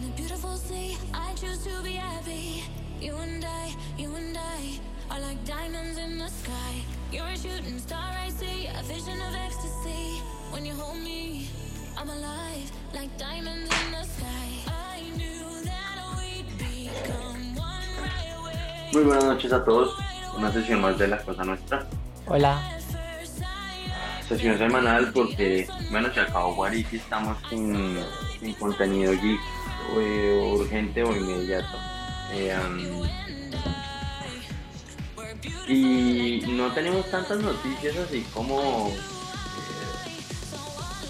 In a beautiful sea, I choose to be happy. You and I, you and I are like diamonds in the sky. You're a shooting star, I see a vision of ecstasy. When you hold me, I'm alive like diamonds in the sky. I knew that we'd become one right away. Muy buenas noches a todos. Una sesión más de La Cosa Nuestra. Hola. Sesión semanal porque, bueno, se acabó Guariti, estamos sin, sin contenido geek urgente o inmediato. Eh, y no tenemos tantas noticias así como, eh,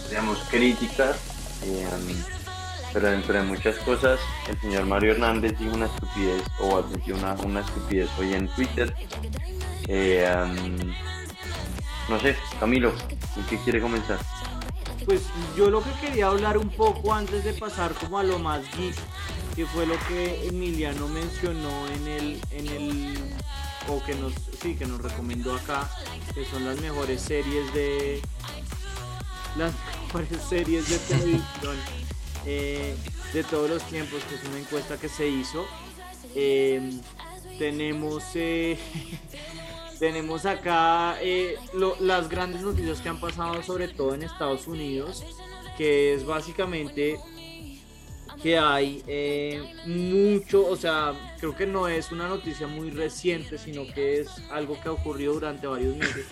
digamos, críticas. eh, pero dentro de muchas cosas, el señor Mario Hernández dijo una estupidez o admitió una, una estupidez hoy en Twitter. No sé, Camilo, ¿con qué quiere comenzar? Pues yo lo que quería hablar un poco antes de pasar como a lo más geek, que fue lo que Emiliano mencionó en el, en el, o que nos, sí, que nos recomendó acá, que son las mejores series de, las mejores series de televisión eh, de todos los tiempos, que es una encuesta que se hizo. Eh, tenemos eh, tenemos acá eh, las grandes noticias que han pasado sobre todo en Estados Unidos que es básicamente que hay eh, mucho, o sea, creo que no es una noticia muy reciente, sino que es algo que ha ocurrido durante varios meses,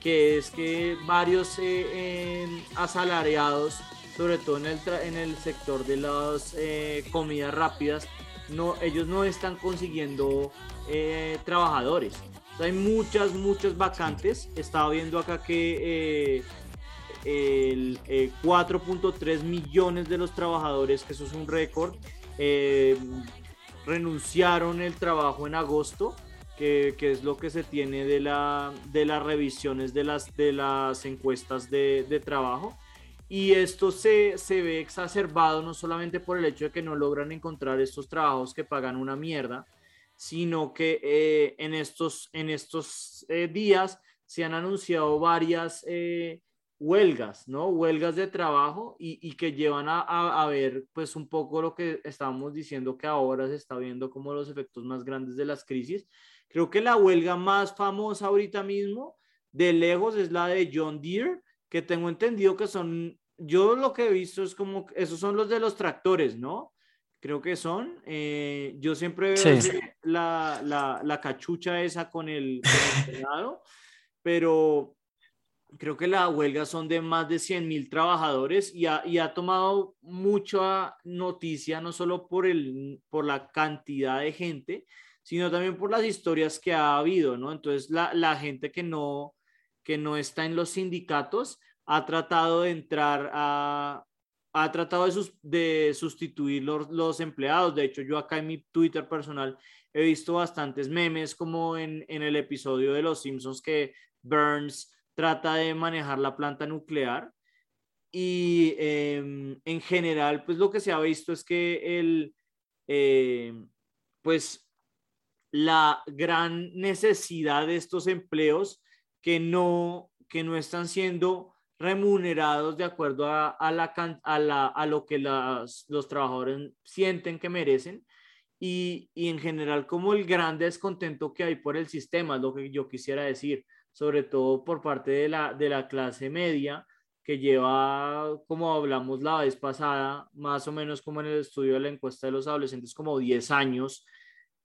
que es que varios eh, asalariados, sobre todo en el, en el sector de las eh, comidas rápidas, no, ellos no están consiguiendo trabajadores. Hay muchas, muchas vacantes. Estaba viendo acá que eh, el eh, 4.3 millones de los trabajadores, que eso es un récord, eh, renunciaron el trabajo en agosto, que, que es lo que se tiene de, la, de las revisiones de las, de las encuestas de, de trabajo. Y esto se, se ve exacerbado no solamente por el hecho de que no logran encontrar estos trabajos que pagan una mierda, sino que eh, en estos, en estos eh, días se han anunciado varias eh, huelgas, ¿no? Huelgas de trabajo y, y que llevan a, a- a ver pues un poco lo que estábamos diciendo que ahora se está viendo como los efectos más grandes de las crisis. Creo que la huelga más famosa ahorita mismo, de lejos, es la de John Deere, que tengo entendido que son, yo lo que he visto es como, esos son los de los tractores, ¿no? Creo que son. eh, yo siempre veo Sí. la, la, la cachucha esa con el, con el pegado, pero creo que la huelga son de más de 100 mil trabajadores y ha, y ha tomado mucha noticia, no solo por, el, por la cantidad de gente, sino también por las historias que ha habido, ¿no? Entonces, la, la gente que no, que no está en los sindicatos ha tratado de entrar a, ha tratado de, sus- de sustituir los, empleados. De hecho, yo acá en mi Twitter personal he visto bastantes memes como en, en el episodio de Los Simpsons que Burns trata de manejar la planta nuclear. Y em, en general, pues lo que se ha visto es que el, em, pues la gran necesidad de estos empleos que no, que no están siendo remunerados de acuerdo a, a la, a, la- a lo que las- los trabajadores sienten que merecen y, y en general como el gran descontento que hay por el sistema, es lo que yo quisiera decir, sobre todo por parte de la, de la clase media que lleva, como hablamos la vez pasada, más o menos como en el estudio de la encuesta de los adolescentes, como 10 años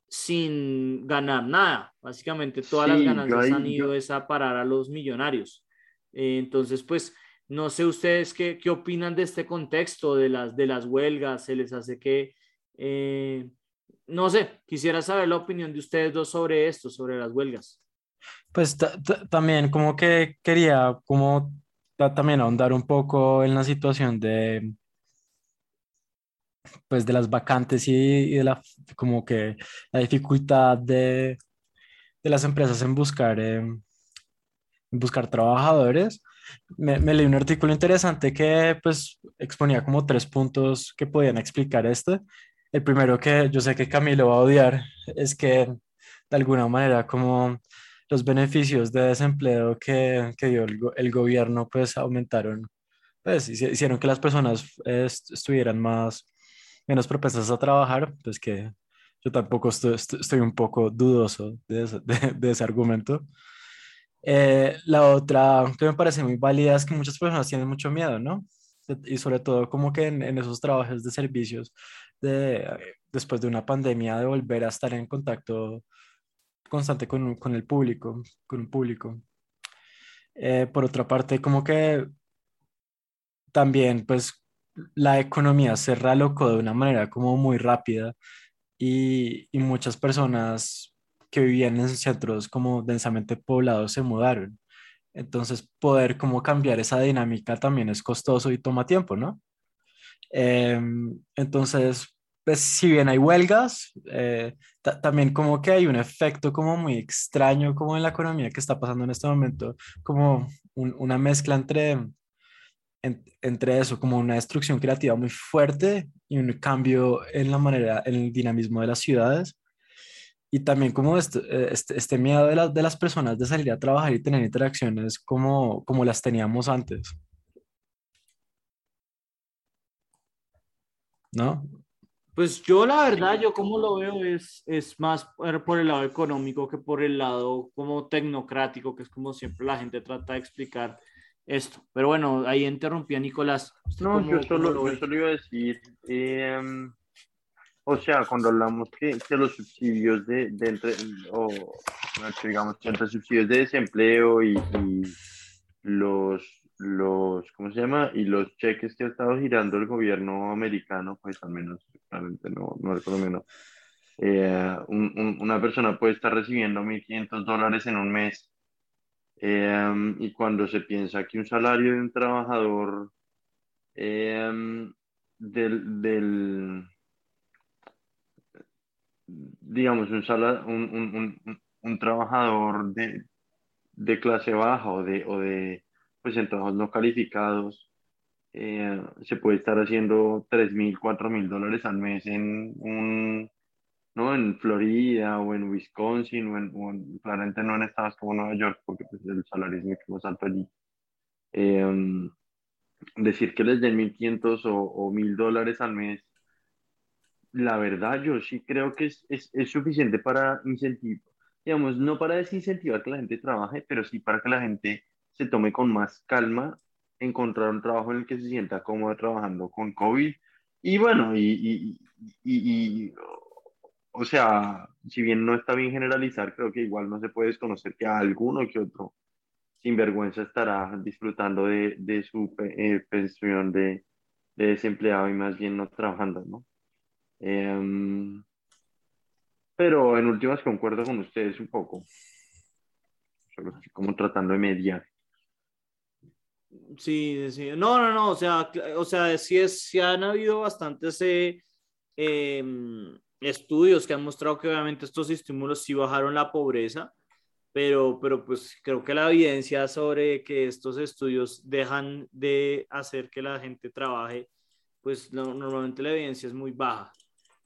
sin ganar nada. Básicamente todas las Sí, yo ganancias han ido yo- es a parar a los millonarios. Eh, entonces, pues, no sé ustedes qué, qué opinan de este contexto, de las, de las huelgas, se les hace que, eh, no sé, quisiera saber la opinión de ustedes dos sobre esto, sobre las huelgas. Pues ta- ta- también como que quería como ta- también ahondar un poco en la situación de pues de las vacantes y, y de la como que la dificultad de, de las empresas en buscar eh, buscar trabajadores. Me, me leí un artículo interesante que pues exponía como tres puntos que podían explicar esto. El primero que yo sé que Camilo va a odiar es que de alguna manera como los beneficios de desempleo que, que dio el, go- el gobierno pues aumentaron, pues hici- hicieron que las personas est- estuvieran más menos propensas a trabajar, pues que yo tampoco estoy, un poco dudoso de, ese argumento. Eh, la otra que me parece muy válida es que muchas personas tienen mucho miedo, ¿no? Y sobre todo como que en, en esos trabajos de servicios, de, después de una pandemia, de volver a estar en contacto constante con, con el público, con un público. Eh, por otra parte, como que también, pues, la economía se realocó de una manera como muy rápida y, y muchas personas que vivían en centros como densamente poblados se mudaron. Entonces, poder como cambiar esa dinámica también es costoso y toma tiempo, ¿no? Em, entonces, pues si bien hay huelgas, eh, también como que hay un efecto como muy extraño como en la economía que está pasando en este momento, como una mezcla entre, entre eso, como una destrucción creativa muy fuerte y un cambio en la manera, en el dinamismo de las ciudades. Y también como este, eh, este, este miedo de, de las personas de salir a trabajar y tener interacciones como, como las teníamos antes. ¿No? Pues yo la verdad, yo como lo veo es, es más por el lado económico que por el lado como tecnocrático, que es como siempre la gente trata de explicar esto. Pero bueno, ahí interrumpí a Nicolás. No, yo solo, yo solo, iba a decir, em, o sea, cuando hablamos que, que los subsidios de, de entre, o digamos, entre subsidios de desempleo y, y los los, ¿cómo se llama? Y los cheques que ha estado girando el gobierno americano, pues al menos, realmente no, no recuerdo menos. Eh, una persona puede estar recibiendo 1.500 dólares en un mes eh, y cuando se piensa que un salario de un trabajador eh, del, del, digamos, un, un, un, un, trabajador de, de clase baja o de, o de pues en trabajos no calificados eh, se puede estar haciendo 3 mil, 4 mil dólares al mes en un, ¿no? En Florida o en Wisconsin o en, claramente no en estados como Nueva York porque pues, el salario es mucho más alto allí. Eh, decir que les den 1.500 o, o 1.000 dólares al mes, la verdad yo sí creo que es, es, es suficiente para incentivar, digamos, no para desincentivar que la gente trabaje, pero sí para que la gente se tome con más calma encontrar un trabajo en el que se sienta cómodo trabajando con COVID. Y bueno, y, y, o sea, si bien no está bien generalizar, creo que igual no se puede desconocer que alguno que otro sinvergüenza estará disfrutando de, de su eh, pensión de, de, desempleado y más bien no trabajando, ¿no? Em, pero en últimas concuerdo con ustedes un poco. Solo estoy como tratando de mediar. Sí, sí. No, no, no. O sea, o sea sí, es, sí han habido bastantes eh, em, estudios que han mostrado que obviamente estos estímulos sí bajaron la pobreza, pero, pero pues creo que la evidencia sobre que estos estudios dejan de hacer que la gente trabaje, pues normalmente la evidencia es muy baja.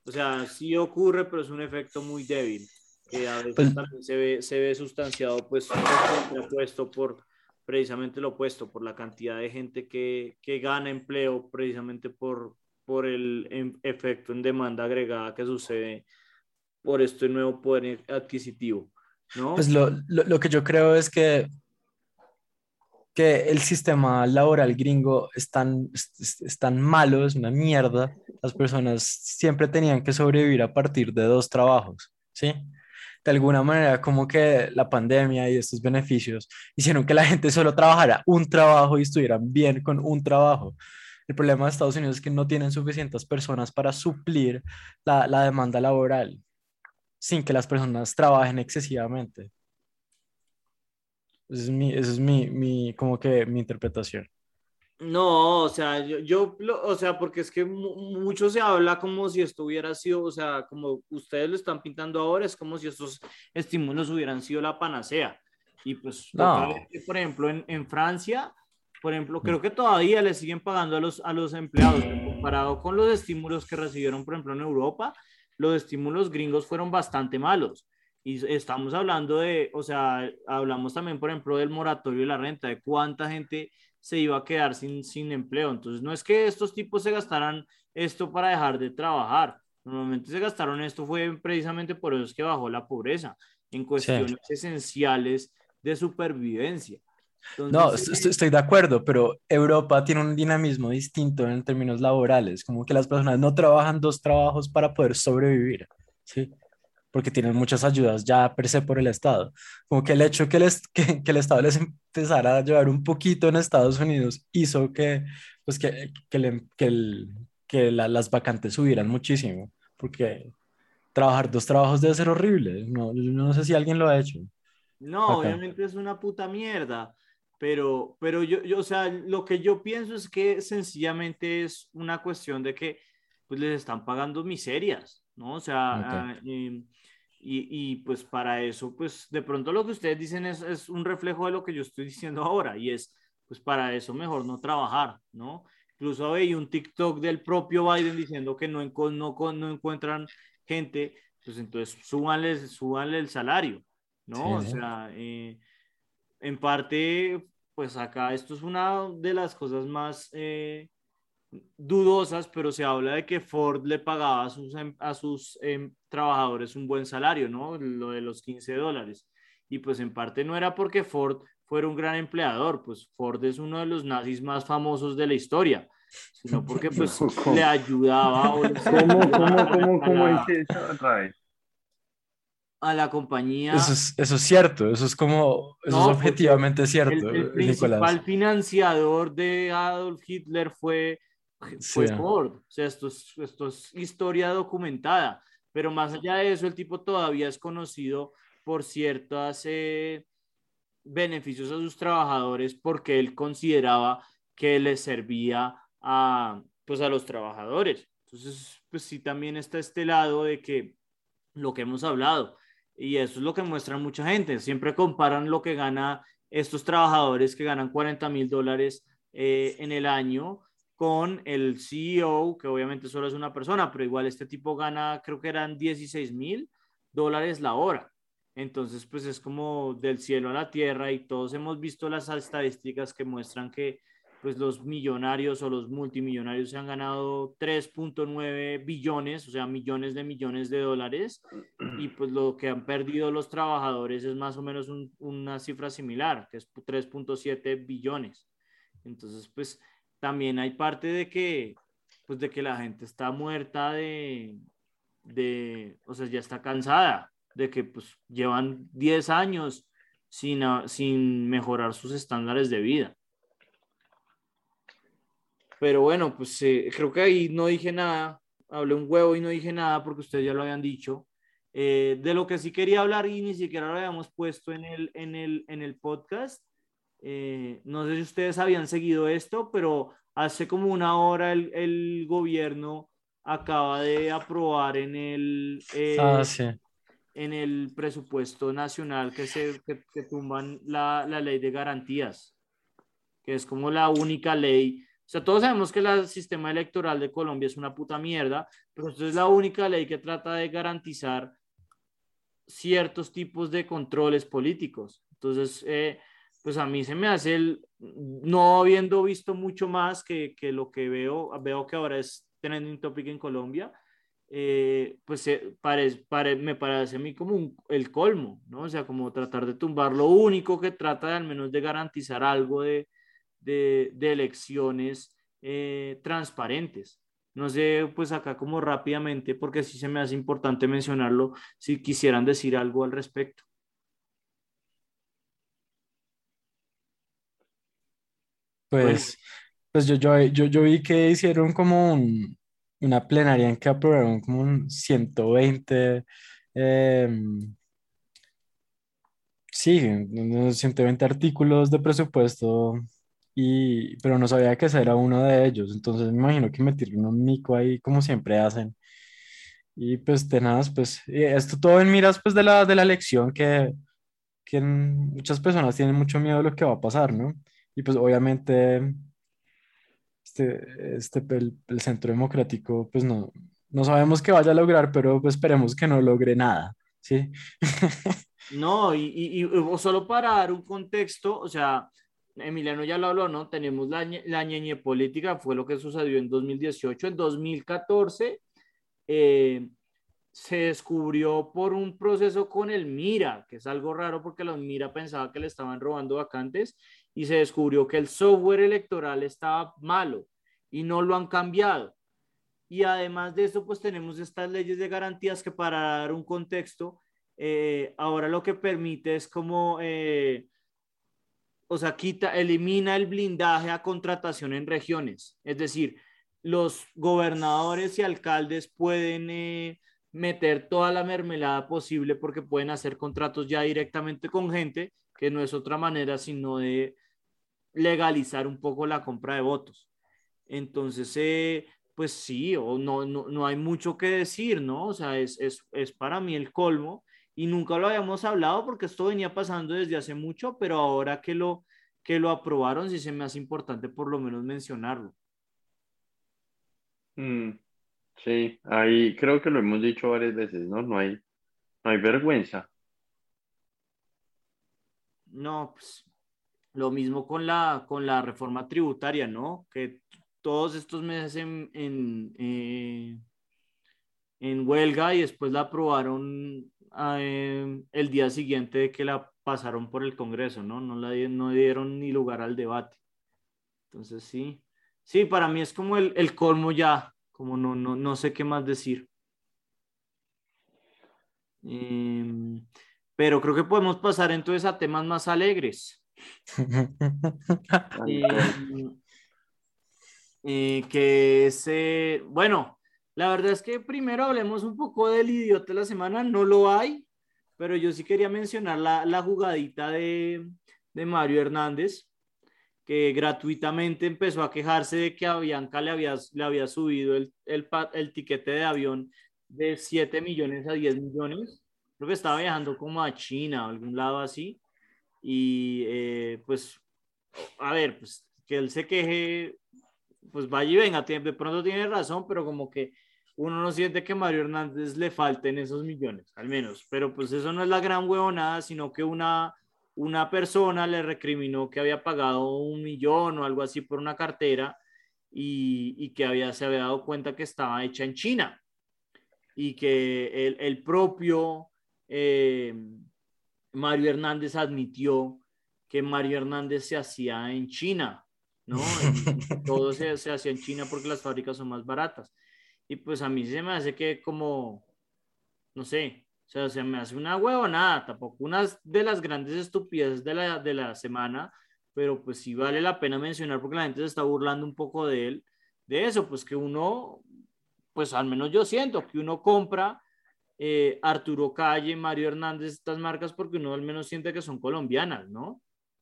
O sea, sí ocurre, pero es un efecto muy débil, que a veces pues también se ve, se ve sustanciado, pues, puesto por precisamente lo opuesto, por la cantidad de gente que, que gana empleo, precisamente por, por el em, efecto en demanda agregada que sucede por este nuevo poder adquisitivo. ¿no? Pues lo, lo, lo que yo creo es que que el sistema laboral gringo es tan, es, malo, es una mierda. Las personas siempre tenían que sobrevivir a partir de dos trabajos, ¿sí? de alguna manera como que la pandemia y estos beneficios hicieron que la gente solo trabajara un trabajo y estuvieran bien con un trabajo. El problema de Estados Unidos es que no tienen suficientes personas para suplir la, la demanda laboral sin que las personas trabajen excesivamente. Esa es mi, esa es mi, mi, como que mi interpretación. No, o sea, yo, yo o sea, porque es que mucho se habla como si esto hubiera sido, o sea, como ustedes lo están pintando ahora, es como si estos estímulos hubieran sido la panacea. Y pues, por ejemplo, en, en, Francia, por ejemplo, creo que todavía le siguen pagando a los, a los empleados, comparado con los estímulos que recibieron, por ejemplo, en Europa, los estímulos gringos fueron bastante malos. Y estamos hablando de, o sea, hablamos también, por ejemplo, del moratorio de la renta, de cuánta gente se iba a quedar sin, sin empleo. Entonces, no es que estos tipos se gastaran esto para dejar de trabajar. Normalmente se gastaron esto fue precisamente por eso es que bajó la pobreza en cuestiones esenciales de supervivencia. no, estoy, de acuerdo, pero Europa tiene un dinamismo distinto en términos laborales, como que las personas no trabajan dos trabajos para poder sobrevivir, ¿sí? Porque tienen muchas ayudas ya per se por el Estado. Como que el hecho que, les, que, que el Estado les empezara a llevar un poquito en Estados Unidos hizo que, pues que, que, que, el, que las vacantes subieran muchísimo, porque trabajar dos trabajos debe ser horrible. No, no sé si alguien lo ha hecho. No, obviamente es una puta mierda, pero, pero yo, yo, o sea, lo que yo pienso es que sencillamente es una cuestión de que pues les están pagando miserias, ¿no? O sea, ah, y, y, pues para eso, pues de pronto lo que ustedes dicen es, es un reflejo de lo que yo estoy diciendo ahora y es, pues para eso mejor no trabajar, ¿no? Incluso hay un TikTok del propio Biden diciendo que no, no, no encuentran gente, pues entonces súbanle, súbanle el salario, ¿no? O sea, eh, en parte, pues acá esto es una de las cosas más eh, dudosas, pero se habla de que Ford le pagaba a sus, em, a sus em, trabajadores un buen salario, ¿no? Lo de los 15 dólares. Y pues en parte no era porque Ford fuera un gran empleador, pues Ford es uno de los nazis más famosos de la historia sino porque pues le ayudaba. O ¿Cómo, cómo, cómo, cómo es eso, A la compañía. Eso es, eso es cierto, eso es como, eso es objetivamente cierto. El, principal financiador de Adolf Hitler fue, fue Ford. O sea, esto es, esto es historia documentada. Pero más allá de eso, el tipo todavía es conocido por ciertos eh, beneficios a sus trabajadores porque él consideraba que les servía a, pues a los trabajadores. Entonces, pues sí, también está este lado de que lo que hemos hablado, y eso es lo que muestra mucha gente, siempre comparan lo que gana estos trabajadores que ganan 40 mil dólares eh, en el año con el CEO, que obviamente solo es una persona, pero igual este tipo gana, creo que eran 16 mil dólares la hora. Entonces, pues es como del cielo a la tierra y todos hemos visto las estadísticas que muestran que pues los millonarios o los multimillonarios se han ganado 3.9 billones, o sea, millones de millones de dólares, y pues lo que han perdido los trabajadores es más o menos una cifra similar, que es 3.7 billones. Entonces, pues también hay parte de que, pues de que la gente está muerta de, de o sea, ya está cansada de que pues llevan 10 años sin, sin mejorar sus estándares de vida. Pero bueno, pues eh, creo que ahí no dije nada, hablé un huevo y no dije nada porque ustedes ya lo habían dicho. Eh, de lo que sí quería hablar y ni siquiera lo habíamos puesto en el, en el, en el podcast. Eh, no sé si ustedes habían seguido esto, pero hace como una hora el, el gobierno acaba de aprobar en el, ah, en el presupuesto nacional que, se, que, que tumban la, la ley de garantías, que es como la única ley o sea, todos sabemos que el sistema electoral de Colombia es una puta mierda, pero esto es la única ley que trata de garantizar ciertos tipos de controles políticos. Entonces, eh, pues a mí se me hace el, no habiendo visto mucho más que, que lo que veo, veo que ahora es trending topic en Colombia, eh, pues eh, me parece a mí como el colmo, ¿no? O sea, como tratar de tumbar lo único que trata de al menos de garantizar algo de, de, elecciones eh, transparentes. No sé, pues acá como rápidamente, porque sí se me hace importante mencionarlo, si quisieran decir algo al respecto. Pues, pues yo, yo, yo, yo, vi que hicieron como una plenaria en que aprobaron como un 120, eh, em, sí, 120 artículos de presupuesto y, pero no sabía que ese era uno de ellos, entonces me imagino que metieron un mico ahí como siempre hacen. Y pues de nada, pues esto todo en miras pues de la, de la elección que, que muchas personas tienen mucho miedo de lo que va a pasar, ¿no? Y pues obviamente este, este el, el centro democrático pues no, no sabemos qué vaya a lograr, pero pues esperemos que no logre nada, ¿sí? no, y, y, y solo para dar un contexto, o sea, Emiliano ya lo habló, ¿no? Tenemos la, la ñeñe política, fue lo que sucedió en 2018. En 2014 eh, se descubrió por un proceso con el Mira, que es algo raro porque los Mira pensaba que le estaban robando vacantes y se descubrió que el software electoral estaba malo y no lo han cambiado. Y además de eso, pues tenemos estas leyes de garantías que para dar un contexto, eh, ahora lo que permite es como, eh, o sea, quita, elimina el blindaje a contratación en regiones. Es decir, los gobernadores y alcaldes pueden eh, meter toda la mermelada posible porque pueden hacer contratos ya directamente con gente, que no es otra manera sino de legalizar un poco la compra de votos. Entonces, eh, pues sí, o no, no, no, hay mucho que decir, ¿no? O sea, es, es, es para mí el colmo y nunca lo habíamos hablado porque esto venía pasando desde hace mucho, pero ahora que lo, que lo aprobaron sí se me hace importante por lo menos mencionarlo. Mm, sí, ahí creo que lo hemos dicho varias veces, ¿no? No hay, no hay vergüenza. No, pues lo mismo con la, con la reforma tributaria, ¿no? Que todos estos meses en, en, eh, en huelga y después la aprobaron eh, el día siguiente de que la pasaron por el Congreso, ¿no? No, la, no dieron ni lugar al debate. Entonces, sí. Sí, para mí es como el, el colmo ya, como no, no, no sé qué más decir. Em, pero creo que podemos pasar entonces a temas más alegres. Em, eh, que es, eh, bueno, la verdad es que primero hablemos un poco del idiota de la semana, no lo hay, pero yo sí quería mencionar la, la jugadita de, de Mario Hernández, que gratuitamente empezó a quejarse de que a Bianca le había, le había subido el, el, el tiquete de avión de 7 millones a 10 millones. Creo que estaba viajando como a China o algún lado así. Y eh, pues, a ver, pues que él se queje, pues vaya y venga, de pronto tiene razón, pero como que uno no siente que Mario Hernández le falten esos millones, al menos. Pero pues eso no es la gran huevonada, sino que una, una persona le recriminó que había pagado un millón o algo así por una cartera y, y que había, se había dado cuenta que estaba hecha en China y que el, el propio eh, Mario Hernández admitió que Mario Hernández se hacía en China, ¿no? todo se, se hacía en China porque las fábricas son más baratas. Y pues a mí se me hace que como, no sé, o sea, se me hace una huevonada, tampoco una de las grandes estupideces de la, de la semana, pero pues sí vale la pena mencionar porque la gente se está burlando un poco de él, de eso, pues que uno, pues al menos yo siento que uno compra eh, Arturo Calle, Mario Hernández, estas marcas porque uno al menos siente que son colombianas, ¿no?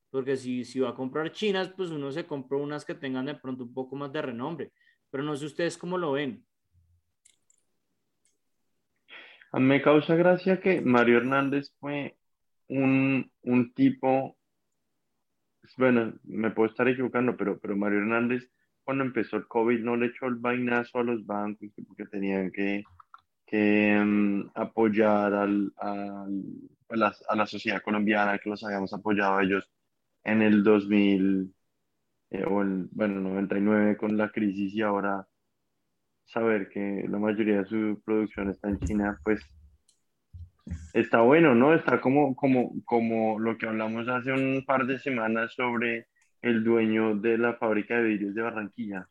Porque si, si va a comprar chinas, pues uno se compra unas que tengan de pronto un poco más de renombre, pero no sé ustedes cómo lo ven. A mí me causa gracia que Mario Hernández fue un, un tipo, bueno, me puedo estar equivocando, pero, pero Mario Hernández cuando empezó el COVID no le echó el vainazo a los bancos porque tenían que, que um, apoyar al, al, a, la, a, la, sociedad colombiana, que los habíamos apoyado a ellos en el 2000, eh, o el, bueno, 99 con la crisis y ahora saber que la mayoría de su producción está en China, pues está bueno, ¿no? Está como, como, como lo que hablamos hace un par de semanas sobre el dueño de la fábrica de vidrios de Barranquilla.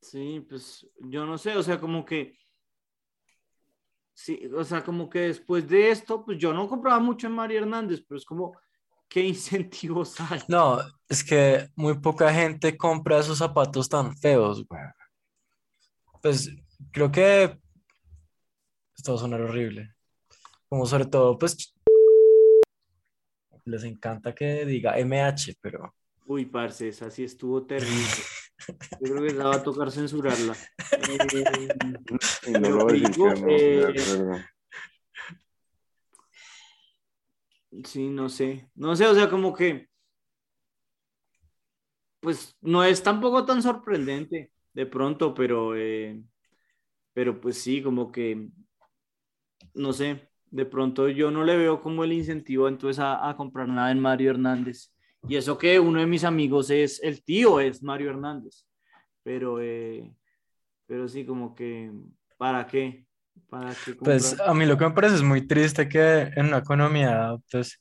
Sí, pues yo no sé, o sea, como que, sí, o sea, como que después de esto, pues yo no compraba mucho en María Hernández, pero es como, ¿qué incentivos hay? No, es que muy poca gente compra esos zapatos tan feos, güey. Pues creo que esto va a sonar horrible. Como sobre todo, pues les encanta que diga MH, pero. Uy, parce, esa sí estuvo terrible. Yo creo que la va a tocar censurarla. Eh, no lo digo, eh, Sí, no sé. No sé, o sea, como que. Pues no es tampoco tan sorprendente de pronto, pero. Eh, pero pues sí, como que. No sé. de pronto yo no le veo como el incentivo entonces a, a comprar nada en Mario Hernández. Y eso que uno de mis amigos es, el tío es Mario Hernández. Pero, eh, pero sí, como que, ¿para qué? ¿Para qué Pues a mí lo que me parece es muy triste que en una economía, pues,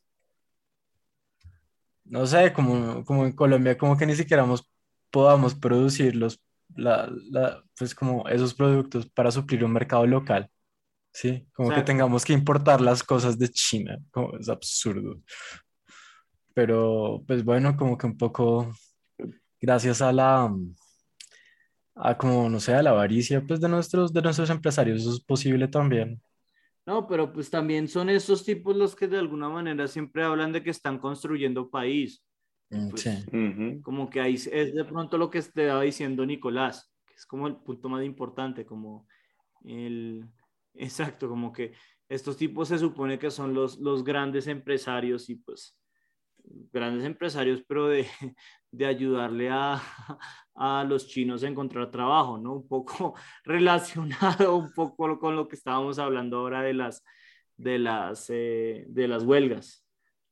no sé, como, como en Colombia, como que ni siquiera mos- podamos producir los, la, la- pues como esos productos para suplir un mercado local, ¿sí? Como que tengamos que importar las cosas de China, como es absurdo. Pero, pues bueno, como que un poco gracias a la, a como, no sé, a la avaricia, pues de nuestros, de nuestros empresarios, eso es posible también. No, pero pues también son esos tipos los que de alguna manera siempre hablan de que están construyendo país. Mm, Pues, Sí. Como que ahí es de pronto lo que estaba diciendo Nicolás, que es como el punto más importante, como el... Exacto, como que estos tipos se supone que son los, los grandes empresarios y pues grandes empresarios, pero de, de ayudarle a, a los chinos a encontrar trabajo, ¿no? Un poco relacionado un poco con lo que estábamos hablando ahora de las, de las, eh, de las huelgas,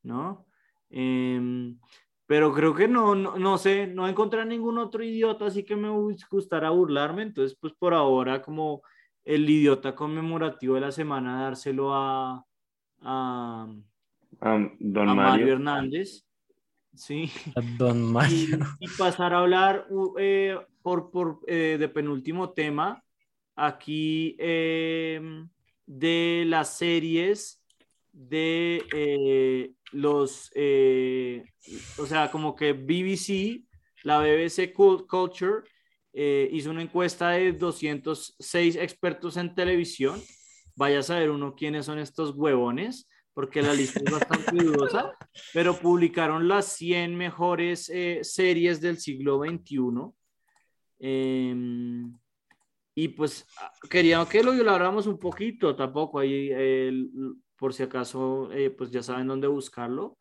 ¿no? Em, pero creo que no, no, no sé, no encontré ningún otro idiota, así que me gustará burlarme, entonces pues por ahora como el idiota conmemorativo de la semana dárselo a, a, Don a Mario Mario. Hernández, ¿sí? A Don Y, Mario. y pasar a hablar uh, eh, por, por eh, de penúltimo tema, aquí eh, de las series de eh, los, eh, o sea, como que BBC, la BBC Cult- Culture, eh, hizo una encuesta de 206 expertos en televisión. Vaya a saber uno quiénes son estos huevones, porque la lista es bastante dudosa, pero publicaron las 100 mejores eh, series del siglo XXI. Eh, y pues ah, quería que lo habláramos un poquito, tampoco ahí, eh, por si acaso, eh, pues ya saben dónde buscarlo,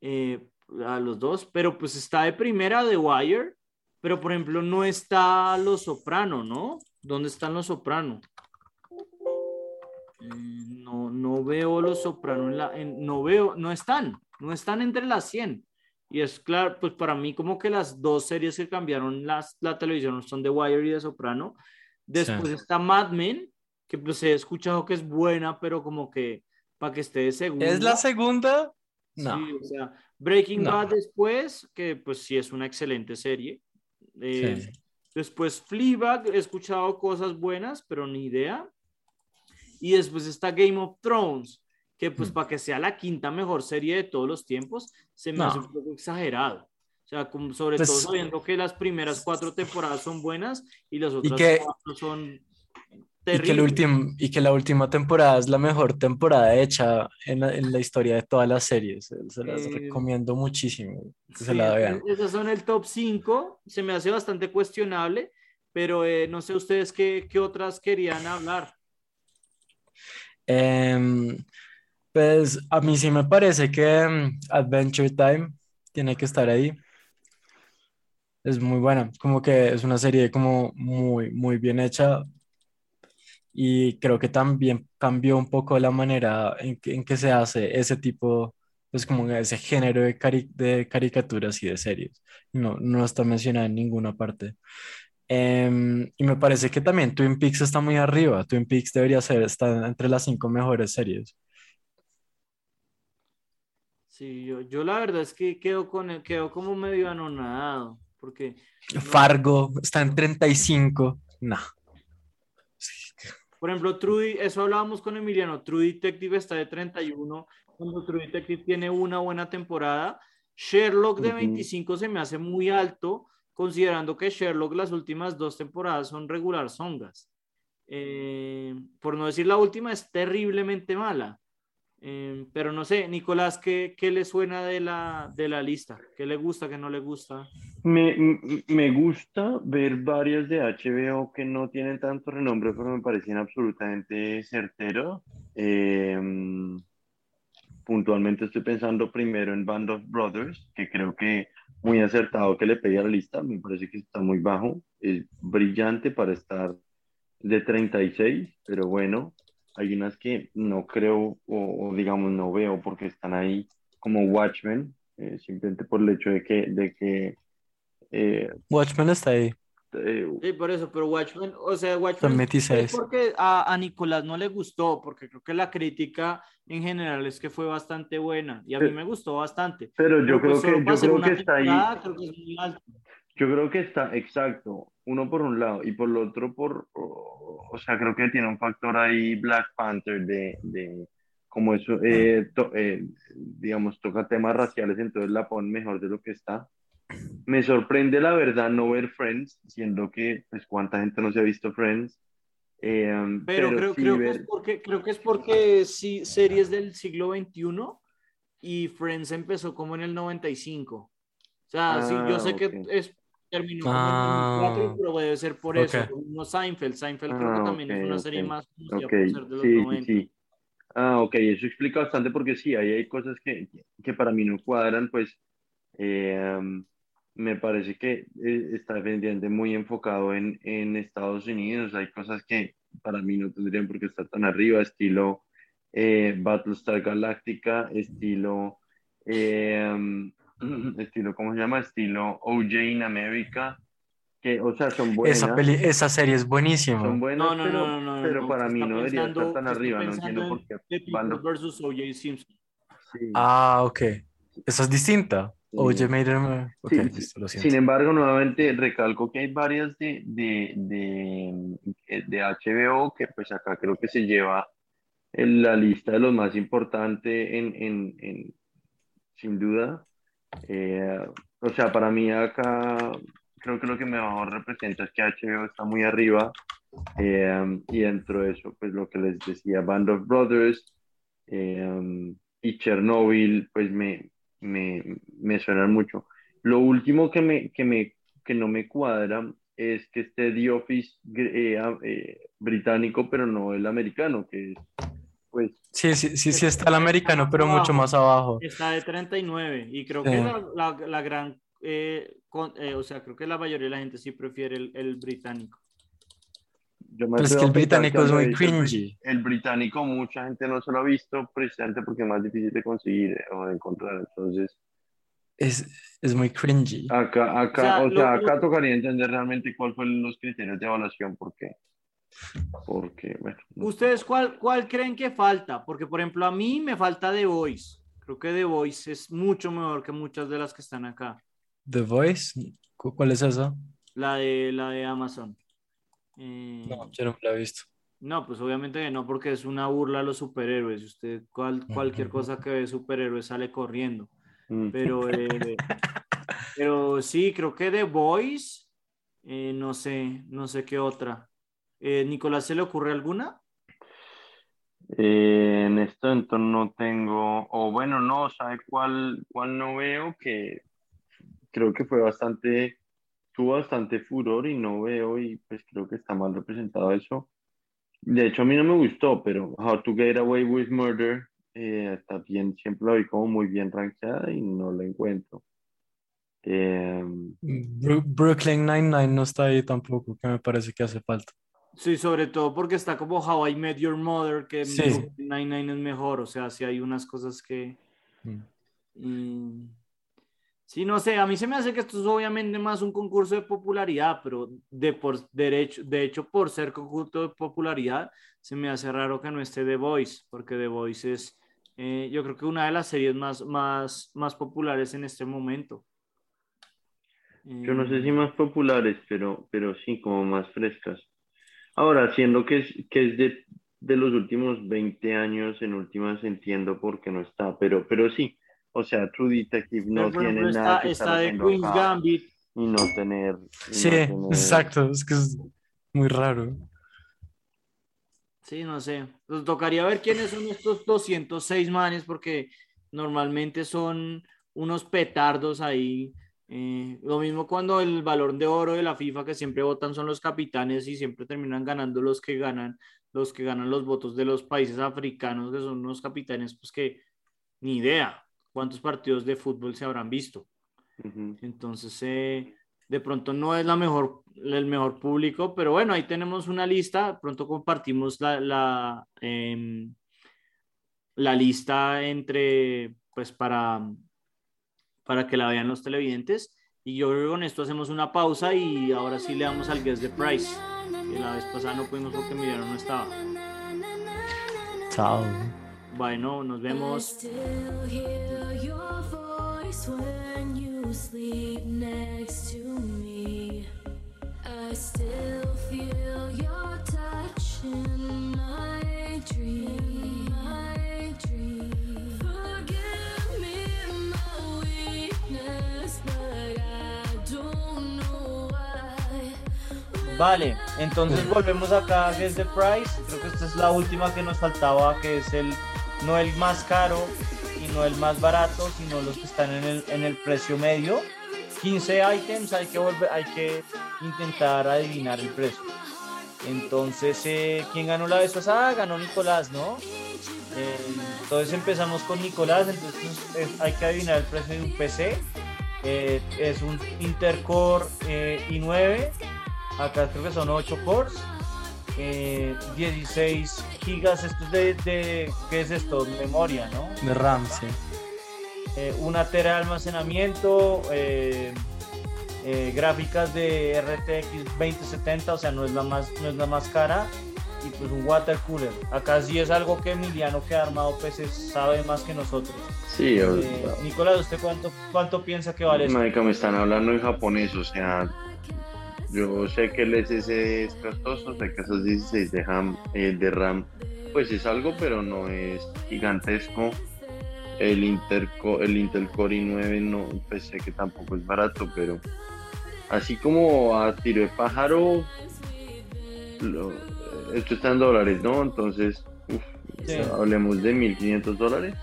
eh, a los dos, pero pues está de primera The Wire, pero por ejemplo no está Los Soprano, ¿no? ¿Dónde están Los Soprano? Mm, No, no veo Los Soprano en la, en- no veo, no están, no están entre las 100. Y es claro, pues para mí como que las dos series que cambiaron las, la televisión son The Wire y The Soprano. Después Sí. está Mad Men, que pues he escuchado que es buena, pero como que para que esté de segunda. ¿Es la segunda? No. Sí, o sea, Breaking No. Bad después, que pues sí es una excelente serie. Eh, Sí. Después Fleabag, he escuchado cosas buenas, pero ni idea. Y después está Game of Thrones, que pues Hmm. para que sea la quinta mejor serie de todos los tiempos, se me No. hace un poco exagerado. O sea, como- sobre Pues- todo sabiendo que las primeras cuatro temporadas son buenas y las Y otras que- cuatro son Y que, el terribles. último, y que la última temporada es la mejor temporada hecha en la, en la historia de todas las series. Se las Eh, recomiendo muchísimo que se Sí, la entonces, vean. Esos son el top 5. Se me hace bastante cuestionable, pero eh, no sé ustedes qué, qué otras querían hablar. Em, pues a mí sí me parece que em, Adventure Time tiene que estar ahí. Es muy buena, como que es una serie como muy, muy bien hecha y creo que también cambió un poco la manera en que, en que se hace ese tipo, pues como ese género de, cari- de caricaturas y de series. No, no está mencionada en ninguna parte. Em, y me parece que también Twin Peaks está muy arriba. Twin Peaks debería ser, estar entre las cinco mejores series. Sí, yo, yo la verdad es que quedo, con quedo como medio anonadado, porque, Fargo está en 35. No. Sí. por ejemplo, True, eso hablábamos con Emiliano, True Detective está de 31, cuando True Detective tiene una buena temporada. Sherlock de Ujú. 25 se me hace muy alto, considerando que Sherlock las últimas dos temporadas son regular songas. Eh, por no decir la última, es terriblemente mala. Eh, pero no sé, Nicolás, ¿qué, qué le suena de la, de la lista? ¿Qué le gusta, qué no le gusta? Me, me gusta ver varias de HBO que no tienen tanto renombre, pero me parecen absolutamente certeros. Eh, puntualmente estoy pensando primero en Band of Brothers, que creo que muy acertado que le pegue a la lista, me parece que está muy bajo, es brillante para estar de 36, pero bueno. hay unas que no creo o, digamos no veo porque están ahí como Watchmen, eh, simplemente por el hecho de que, de que eh, Watchmen está ahí. Sí, por eso, pero Watchmen, o sea, Watchmen es porque a, a, Nicolás no le gustó, porque creo que la crítica en general es que fue bastante buena y a mí me gustó bastante. Pero yo creo pues que, yo creo que está ahí. Yo creo que está exacto, uno por un lado y por el otro por, o, sea, creo que tiene un factor ahí Black Panther de, de como eso, eh, eh, digamos, toca temas raciales, entonces la pone mejor de lo que está. Me sorprende la verdad no ver Friends, siendo que, pues, cuánta gente no se ha visto Friends. Eh, pero, creo, creo, que es porque, creo que es porque sí, series del siglo XXI y Friends empezó como en el 95. O sea, sí, yo sé ah, que es terminó ah, como en 2004, pero debe ser por eso. No Seinfeld. Seinfeld creo que ah, también es una serie más conocida por ser de los sí, 90. Sí. Ah, ok, eso explica bastante porque sí, ahí hay cosas que, que para mí no cuadran, pues eh, me parece que eh, está definitivamente muy enfocado en, en, Estados Unidos, hay cosas que para mí no tendrían por qué estar tan arriba, estilo eh, Battlestar Galactica, estilo eh, estilo, ¿cómo se llama? Estilo OJ in America, que, o sea, son buenas. Esa, esa serie es buenísima. Son buenas, no, no, pero, no, pero para mí no debería estar tan arriba, no entiendo por qué. versus OJ Simpson. Ah, ok. Esa es distinta. OJ made okay, Sin embargo, nuevamente recalco que hay varias de, de, de, de HBO que pues acá creo que se lleva en la lista de los más importantes en, en, en sin duda. Eh, o sea, para mí acá creo que lo que mejor representa es que HBO está muy arriba. Eh, y dentro de eso, pues lo que les decía, Band of Brothers eh, y Chernobyl, pues me, me, me suenan mucho. Lo último que, me, que, me, que no me cuadra es que esté The Office británico, pero no el americano, que es pues, sí, sí, sí, sí está el americano, pero mucho más abajo. Está de 39 y creo que la, la, gran, eh, eh, o sea, creo que la mayoría de la gente sí prefiere el, el británico. Pero es que el británico es muy cringy. El, británico mucha gente no se lo ha visto precisamente porque es más difícil de conseguir eh, o de encontrar, entonces... Es, es muy cringy. Acá, acá, o sea, acá tocaría entender realmente cuáles fueron los criterios de evaluación, porque porque, bueno. ¿Ustedes cuál, cuál creen que falta? Porque, por ejemplo, a mí me falta The Voice. Creo que The Voice es mucho mejor que muchas de las que están acá. ¿The Voice? ¿Cuál es esa? La de, la de Amazon. Eh, no, yo no la he visto. No, pues obviamente que no, porque es una burla a los superhéroes. Usted, cual, cualquier cosa que ve superhéroes sale corriendo. Mm. Pero, eh, pero sí, creo que The Voice, eh, no sé, no sé qué otra. Eh, Nicolás, ¿se le ocurre alguna? Eh, en esto entonces no tengo, o bueno, no, ¿sabe cuál, cuál no veo? Que creo que fue bastante, tuvo bastante furor y no veo y pues creo que está mal representado eso. De hecho, a mí no me gustó, pero How to Get Away with Murder eh, también siempre la vi como muy bien rankeada y no la encuentro. Eh, Brooklyn Nine-Nine no está ahí tampoco, que me parece que hace falta. Sí, sobre todo porque está como How I Met Your Mother, que sí. Nine es mejor, o sea, sí hay unas cosas que... Mm. Sí, no sé, a mí se me hace que esto es obviamente más un concurso de popularidad, pero de, por derecho, de hecho, por ser concurso de popularidad, se me hace raro que no esté The Voice, porque The Voice es, eh, yo creo que una de las series más, más, más populares en este momento. Yo no sé si más populares, pero, pero sí, como más frescas. Ahora, siendo que es, que es de, de, los últimos 20 años, en últimas entiendo por qué no está, pero, pero sí, o sea, True Detective no tiene nada que está de Queen's Gambit. Y no tener... sí, exacto, es que es muy raro. Sí, no sé. Nos tocaría ver quiénes son estos 206 manes, porque normalmente son unos petardos ahí eh, lo mismo cuando el valor de oro de la FIFA que siempre votan son los capitanes y siempre terminan ganando los que ganan, los que ganan los votos de los países africanos que son unos capitanes, pues que ni idea cuántos partidos de fútbol se habrán visto. Entonces, eh, de pronto no es la mejor, el mejor público, pero bueno, ahí tenemos una lista, pronto compartimos la, la, em, la lista entre, pues para, para que la vean los televidentes. Y yo creo que con esto hacemos una pausa y ahora sí le damos al guest the price. Que la vez pasada no pudimos porque Emiliano no estaba. Chao. Bueno, nos vemos. still hear your voice when you sleep next to me. I still feel your touch in my dream. My dream. Forgive me my weakness, but I don't know why. Vale, entonces volvemos acá a Guess the Price. Creo que esta es la última que nos faltaba, que es el no el más caro y no el más barato, sino los que están en el, en el precio medio. 15 items, hay que, volver, hay que intentar adivinar el precio. Entonces, eh, ¿quién ganó la vez pasada? Ganó Nicolás, ¿no? Entonces empezamos con Nicolás, entonces hay que adivinar el precio de un PC. Eh, es un Intercore eh, i9, acá creo que son 8 cores, eh, 16 gigas, esto es de, de- ¿qué es esto? Memoria, ¿no? De RAM, sí. Eh, una tera de almacenamiento, eh, eh, gráficas de RTX 2070, o sea, no es la más, no es la más cara, y pues un water cooler. Acá sí es algo que Emiliano que ha armado PC sabe más que nosotros. Sí, o- Eh, Nicolás, ¿usted cuánto, cuánto piensa que vale esto? Marica, me están hablando en japonés, o sea, yo sé que el SS es costoso, sé que esos 16 de RAM, eh, de RAM, pues es algo, pero no es gigantesco. El, Interco, el Intel Core i9 no, pues sé que tampoco es barato, pero así como a tiro de pájaro, lo- esto está en dólares, ¿no? Entonces, uf, Sí. hablemos de 1500 dólares.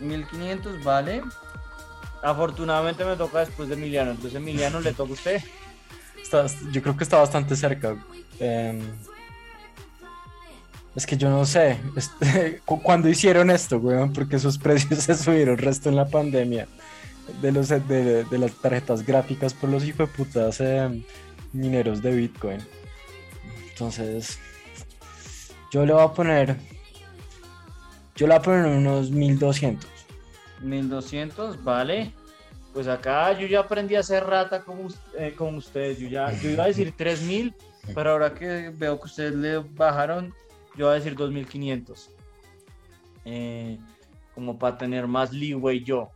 1500 vale. Afortunadamente me toca después de Emiliano, entonces Emiliano le toca a usted. Yo creo que está bastante cerca. Em, es que yo no sé. este, cu- ¿Cuándo hicieron esto, weón? Porque esos precios se subieron resto en la pandemia. De, los, de, las tarjetas gráficas por los hijueputas em, mineros de Bitcoin. Entonces, yo le voy a poner. Yo le voy a poner unos 1200. 1200, vale. Pues acá yo ya aprendí a hacer rata como, eh, con ustedes. Yo ya yo iba a decir 3000, pero ahora que veo que ustedes le bajaron, yo voy a decir 2500. Eh, como para tener más leeway yo.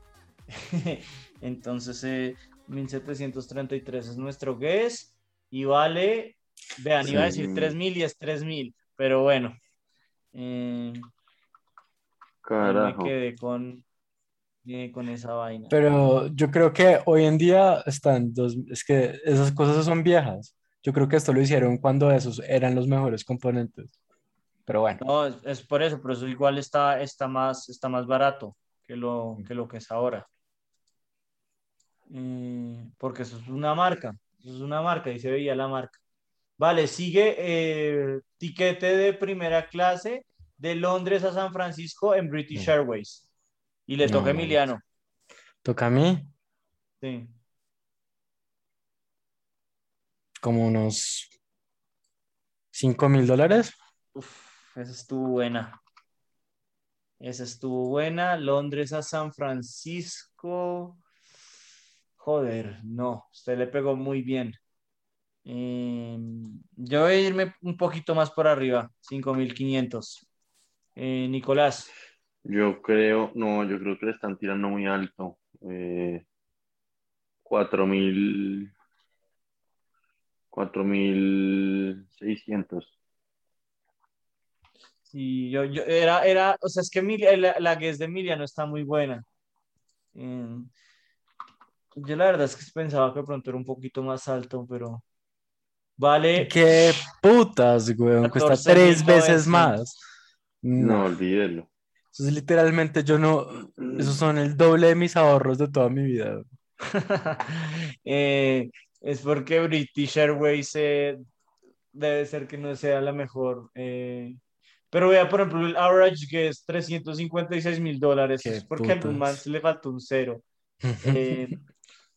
Entonces, eh, 1733 es nuestro guess y vale. Vean, iba a decir Sí. 3000 y es 3000, pero bueno. Eh, Carajo. me quedé con, eh, con esa vaina. Pero yo creo que hoy en día están dos, es que esas cosas son viejas. Yo creo que esto lo hicieron cuando esos eran los mejores componentes. Pero bueno, No, es, es por eso, pero eso igual está, está, más, está más barato que lo, que lo que es ahora. Eh, porque eso es una marca, eso es una marca y se veía la marca. Vale, sigue eh, tiquete de primera clase de Londres a San Francisco en British Airways. Y le No toca a. Emiliano. toca a mí Sí. como unos 5 mil dólares. Uf, esa estuvo buena. Esa estuvo buena. Londres a San Francisco. Joder, no, usted le pegó muy bien. Eh, yo voy a irme un poquito más por arriba, 5500. Eh, Nicolás, Yo creo, no, yo creo que le están tirando muy alto. Eh, cuatro mil, cuatro mil seiscientos. sí, yo, yo era, era, o sea, es que Emilia- la, la guess de Emiliano está muy buena. Eh, yo la verdad es que pensaba que pronto era un poquito más alto, pero vale. ¡Qué putas, weón! Cuesta 14.900. tres veces más. No, No, olvídelo. Eso es literalmente yo no, esos son el doble de mis ahorros de toda mi vida. Eh, es porque British Airways eh, debe ser que no sea la mejor. eh, pero vea, por ejemplo, el average que es 356 mil dólares. Es porque al putas. man se le faltó un cero. Eh,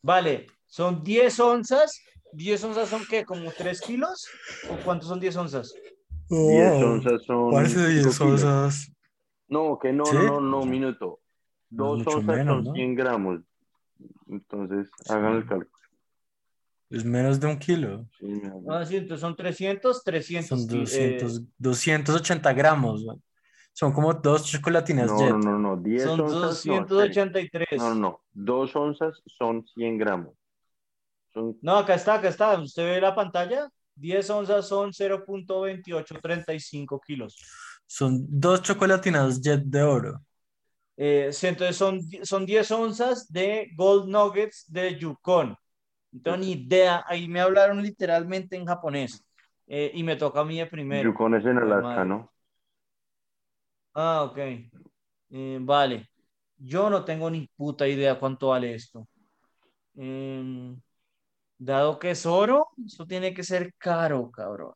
vale, Son 10 onzas. ¿10 onzas son qué? ¿Como 3 kilos? ¿O cuántos son 10 onzas? 10 onzas son. Parece de 10 cinco kilos. onzas. No, que no, ¿Sí? no, no, no, un minuto. No, Dos mucho onzas menos, son ¿no? 100 gramos. Entonces, hagan el cálculo. Es menos de un kilo. Sí. Ah, sí, entonces son 300, 300. Son ki- eh, 200, 280 gramos. Son como dos chocolatinas No, Jet. no, no, no. 10 son onzas. no, espere. 283. No, no, no. Dos onzas son 100 gramos. Son No, acá está, acá está. ¿Usted ve la pantalla? 10 onzas son 0.2835 kilos. Son dos chocolatinas Jet de oro. Eh, sí, entonces son, son 10 onzas de Gold Nuggets de Yukon. No tengo ni idea. Ahí me hablaron literalmente en japonés. Eh, y me toca a mí de primero. Yukon es en Madre. Alaska, ¿no? Ah, ok. Eh, vale. Yo no tengo ni puta idea cuánto vale esto. Em, dado que es oro, eso tiene que ser caro, cabrón.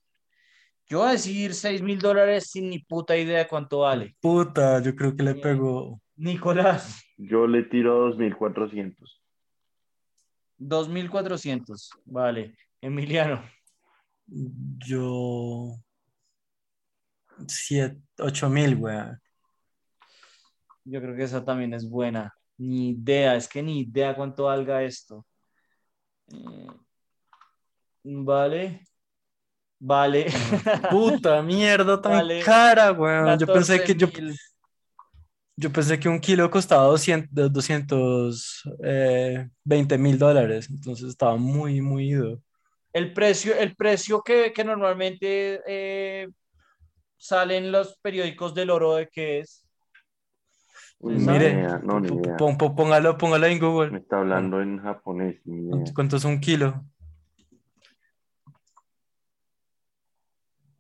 Yo voy a decir 6 mil dólares sin ni puta idea de cuánto vale. Puta, yo creo que le pegó. Nicolás, Yo le tiro 2400. 2.400. Vale. Emiliano, Yo. 7, 8 mil, weón. yo creo que esa también es buena. Ni idea, es que ni idea cuánto valga esto. Eh, vale. Vale. Puta mierda tan Vale. cara, weón. Yo pensé que yo, 14.000. yo pensé que un kilo costaba 200, 220 mil dólares. Entonces estaba muy, muy ido. El precio, el precio que, que normalmente eh, sale en los periódicos del oro de qué es. Uy, Pues, Mire, ni idea, no, póngalo, póngalo en Me Google. está hablando en japonés, ni idea. ¿Cuánto, cuánto es un kilo?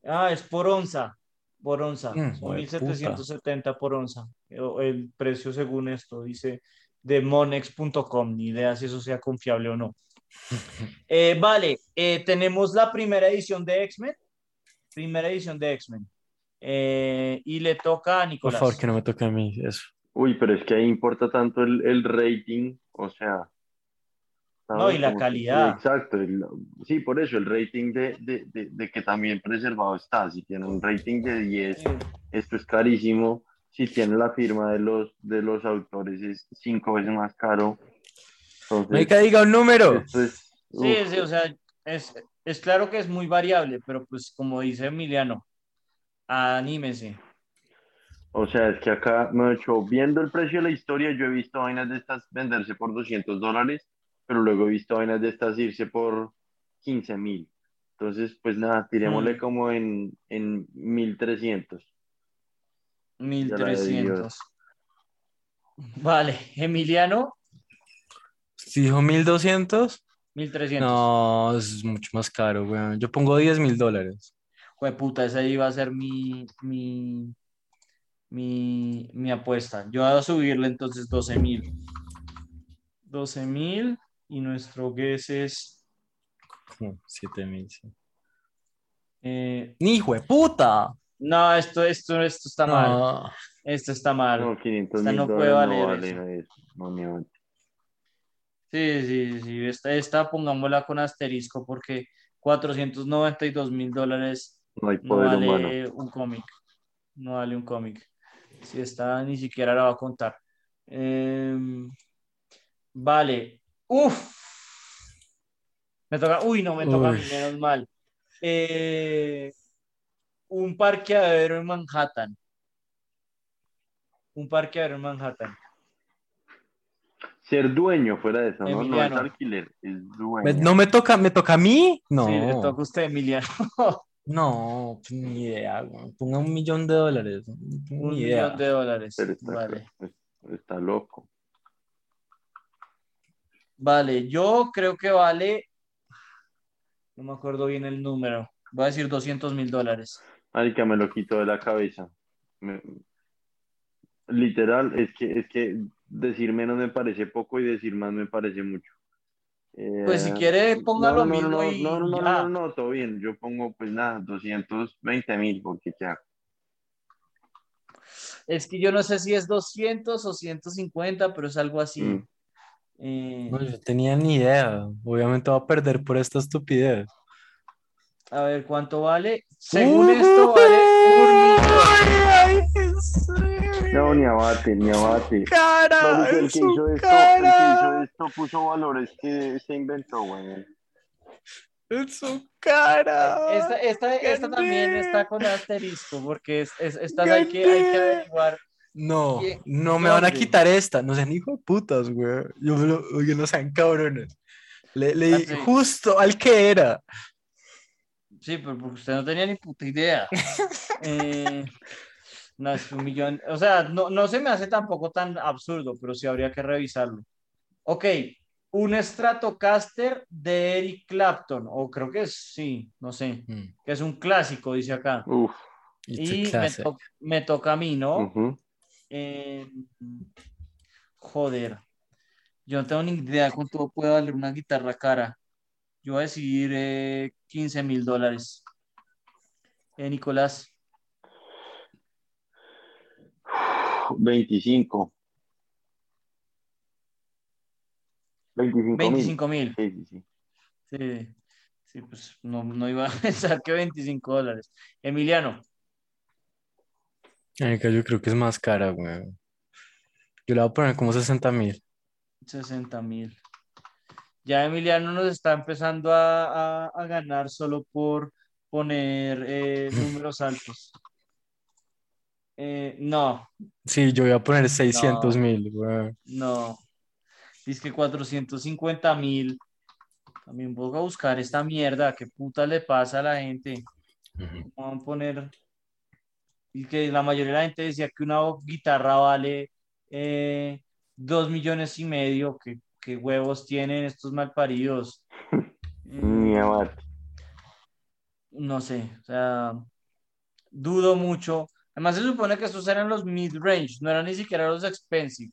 Ah, es por onza. Por onza. Mm, Son jue 1770 por onza. El, el precio según esto dice de monex.com. Ni idea si eso sea confiable o no. Eh, vale, eh, tenemos la primera edición de X-Men. Primera edición de X-Men. Eh, y le toca a Por Nicolás. favor, que no me toque a mí eso. Uy, pero es que ahí importa tanto el, el rating, o sea. No, y la Como que- calidad. exacto, el- sí, por eso, el rating de, de, de, de que también preservado está. Si tiene un rating de 10, Eh, esto es carísimo. Si tiene la firma de los, de los autores, es cinco veces más caro. Entonces, Marica, diga un número. es. Sí, sí, o sea, es, es claro que es muy variable, pero pues como dice Emiliano, anímese. O sea, es que acá, me he hecho, viendo el precio de la historia, yo he visto vainas de estas venderse por 200 dólares, pero luego he visto vainas de estas irse por 15 mil. Entonces, pues nada, tirémosle Mm. como en, en 1300. 1300. Vale, Emiliano, Si dijo 1200, 1300. no, es mucho más caro, weón. Yo pongo 10 mil dólares. Jue puta, esa iba a ser mi, mi, mi, mi apuesta. Yo voy a subirle entonces 12 mil. 12 mil y nuestro guess es. Como 7 mil, sí. eh, ¡Ni hijo de puta! no, esto, esto, esto está mal. Esto está mal. No, 500 Esta mil no puede no valer eso. No. Sí, sí, sí. Esta, esta pongámosla con asterisco porque 492 mil dólares No hay no poder vale humano. un cómic. No vale un cómic. Si esta ni siquiera la va a contar. Em, vale. Uf. Me toca. Uy, no me toca a mí, Uy. menos mal. Eh, un parqueadero en Manhattan. Un parqueadero en Manhattan. Ser dueño fuera de eso, ¿no? No es Emiliano. alquiler, es dueño. Me- ¿No me toca? ¿Me toca a mí? No. Sí, le toca a usted, Emiliano. No, pues ni idea. Ponga un millón de dólares. Ni Un idea. millón de dólares. Pero está, Vale. está loco. Vale, yo creo que vale. No me acuerdo bien el número. Voy a decir 200 mil dólares. Marica, me lo quito de la cabeza. Me- Literal, es que, es que decir menos me parece poco y decir más me parece mucho. Pues si Eh, quiere, ponga no, lo no, mismo no, y no, no, no, no, no, todo bien. Yo pongo, pues nada, 220 mil, porque ya. Es que yo no sé si es 200 o 150, pero es algo así. Mm. Eh, No, yo tenía ni idea. Obviamente va a perder por esta estupidez. a ver, ¿cuánto vale? Según esto, vale un millón. Ay, ay, No, ni abate, ni abate. cara, Marica, el que su hizo esto, el que hizo cara, esto puso valores que se inventó, güey. en su cara. Esta, esta, esta también está con asterisco, porque es, es- estas hay que, hay que averiguar. No, ¿Qué? no me van a quitar esta. No sean hijo de putas, güey. Yo me lo, oye, no sean cabrones. Le, le di Ah, sí. justo al que era. Sí, pero porque usted no tenía ni puta idea. Eh, no, es un millón. O sea, no, no se me hace tampoco tan absurdo, pero sí habría que revisarlo. Ok, un Stratocaster de Eric Clapton, o creo que es, sí, no sé, Mm, que es un clásico, dice acá. Uf. it's a Y me, classic. to- me toca a mí, ¿no? ujú. Eh, joder, yo no tengo ni idea de cuánto puede valer una guitarra cara. Yo voy a decir eh, 15 mil dólares. Eh, Nicolás, 25. 25 mil. 25 mil. Sí, sí, sí. Sí, sí, pues no, no iba a pensar que 25 dólares. Emiliano, yo creo que es más cara, güey. Yo le voy a poner como 60 mil. 60 mil. Ya Emiliano nos está empezando a, a- a ganar solo por poner eh, números altos. Eh, no, Sí, yo voy a poner 600 No. mil, güey. No. Dice que 450 mil. También voy a buscar esta mierda. ¿Qué puta le pasa a la gente? Vamos a poner. Y que la mayoría de la gente decía que una guitarra vale eh, dos millones y medio. ¿Qué, qué huevos tienen estos malparidos? Ni abate. no sé, o sea, dudo mucho. Además, se supone que estos eran los mid-range, no eran ni siquiera los expensive.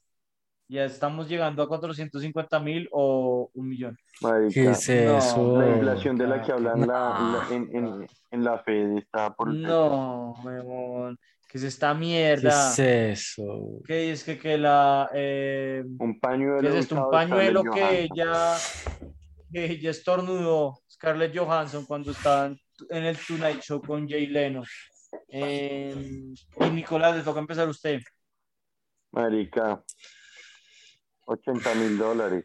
Ya estamos llegando a 450 mil o un millón. La inflación de la que hablan No. la, la- en, en, en la Fed está por. No, huevón, ¿qué es esta ¿Qué mierda? es eso? ¿Qué es que, que la... eh, Un pañuelo. ¿Qué es esto? Un pañuelo que ya, que ya estornudó Scarlett Johansson cuando estaba en, el Tonight Show con Jay Leno. Eh, y Nicolás, le toca empezar a usted. Marica. 80 mil dólares.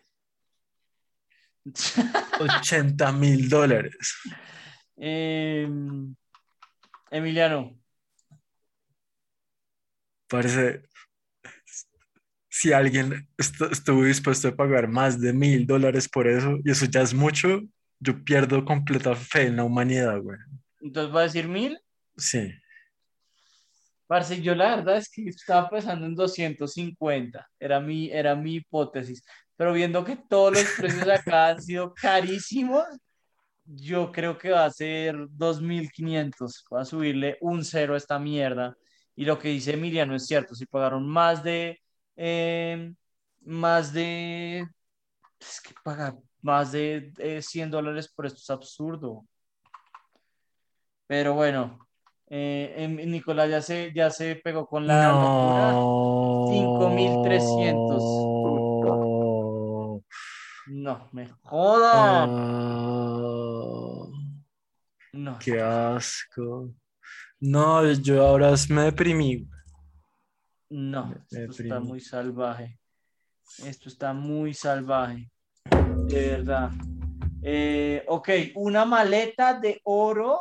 80 mil dólares. Eh, Emiliano, Parece, si alguien est- estuvo dispuesto a pagar más de mil dólares por eso, y eso ya es mucho, yo pierdo completa fe en la humanidad, güey. entonces va a decir mil. Sí. Parce, yo la verdad es que estaba pensando en 250, era mi, era mi hipótesis, pero viendo que todos los precios acá han sido carísimos, yo creo que va a ser 2500, va a subirle un cero a esta mierda. Y lo que dice Emiliano es cierto, si pagaron más de, eh, más de, es que pagar más de eh, 100 dólares por esto es absurdo. Pero bueno, eh, em- Nicolás ya se, ya se pegó con la. No. 5300. No, me jodan. Ah, No. qué asco. No, yo ahora me deprimí. No, Me- esto está muy salvaje. Esto está muy salvaje. De verdad. Eh, ok, una maleta de oro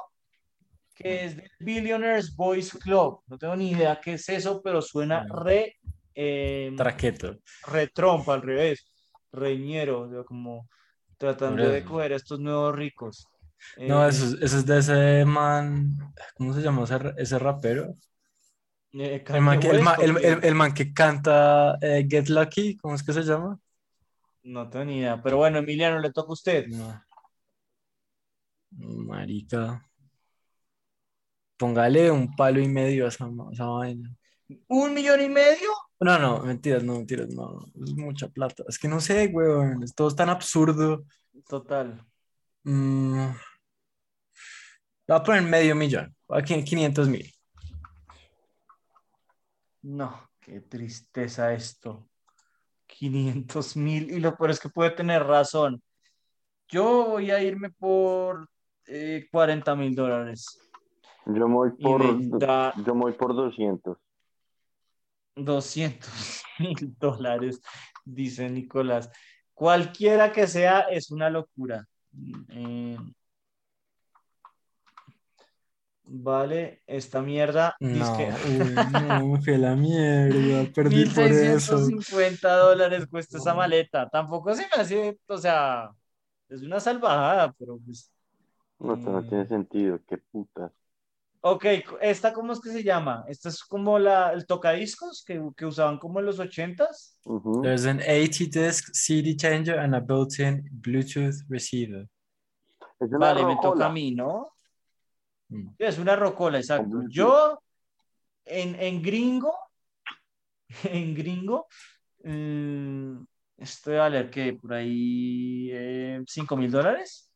que es del Billionaires Boys Club. No tengo ni idea qué es eso, pero suena re, eh, Traqueto. re trompa al revés. Reñero, como tratando de coger a estos nuevos ricos. No, Eh, eso, es- eso es de ese man. ¿Cómo se llama ese, ese rapero? eh, El man, que, el, el- el- man que canta eh, Get Lucky, ¿cómo es que se llama? No tengo ni idea. Pero bueno, Emiliano, le toca a usted. No. Marica. Póngale un palo y medio a esa, a esa vaina. ¿Un millón y medio? No, no, mentiras, no, mentiras, no. Es mucha plata. Es que no sé, weón. es- Todo es tan absurdo. Total. Mm. Le voy a poner medio millón. Aquí 500 mil. No, qué tristeza esto. 500 mil. Y lo peor es que puede tener razón. Yo voy a irme por eh, 40 mil dólares. Yo me voy por, da- yo me voy por 200. 200 mil dólares, dice Nicolás. Cualquiera que sea, es una locura. Eh, vale, esta mierda. No, uy, no, a la mierda, perdí por eso. 1650 dólares cuesta esa maleta. Tampoco se me hace, o sea, es una salvajada, pero pues. No, esto no Mm. tiene sentido, qué putas. Ok, ¿esta cómo es que se llama? ¿Esta es como la, el tocadiscos que, que usaban como en los ochentas? Ujú. There's an 80 disc CD changer and a built-in Bluetooth receiver. Vale, me toca a mí, ¿no? Mm. Sí, Es una rocola, exacto. Yo, en, en gringo, en gringo, mm, estoy a leer que por ahí eh, 5 mil dólares.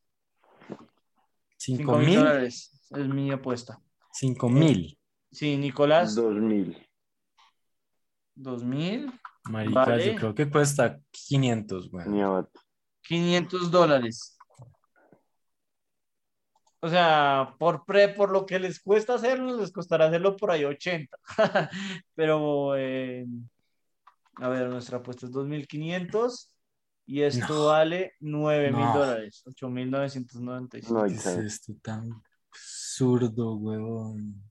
5 5 mil mil, dólares es mi apuesta. 5 mil. Sí, Nicolás, 2000. 2 mil, Marica, Vale. yo creo que cuesta 500, güey. Ni abat. 500 dólares. O sea, por pre, por lo que les cuesta hacerlo, les costará hacerlo por ahí 80. Pero, eh, a ver, nuestra apuesta es 2.500 y esto No. vale 9.000 No. dólares, 8.995. No ¿Qué es esto tan absurdo, huevón?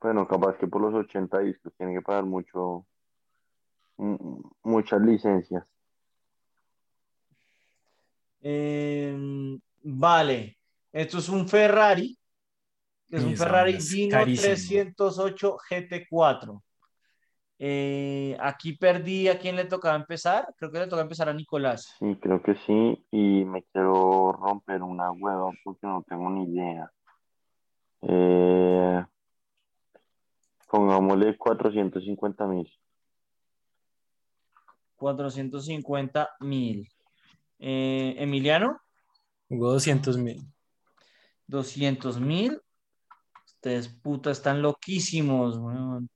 Bueno, capaz que por los 80 discos tienen que pagar mucho, muchas licencias. Eh, vale, esto es un Ferrari. Es un Ferrari Dino carísimo. 308 GT4. Eh, aquí perdí a quién le tocaba empezar. Creo que le toca empezar a Nicolás. Sí, creo que sí. Y me quiero romper una hueva porque no tengo ni idea. Eh, pongámosle 450 mil. 450 mil. Eh, Emiliano, Hubo 200 mil. 200 mil. Ustedes putas están loquísimos. weón.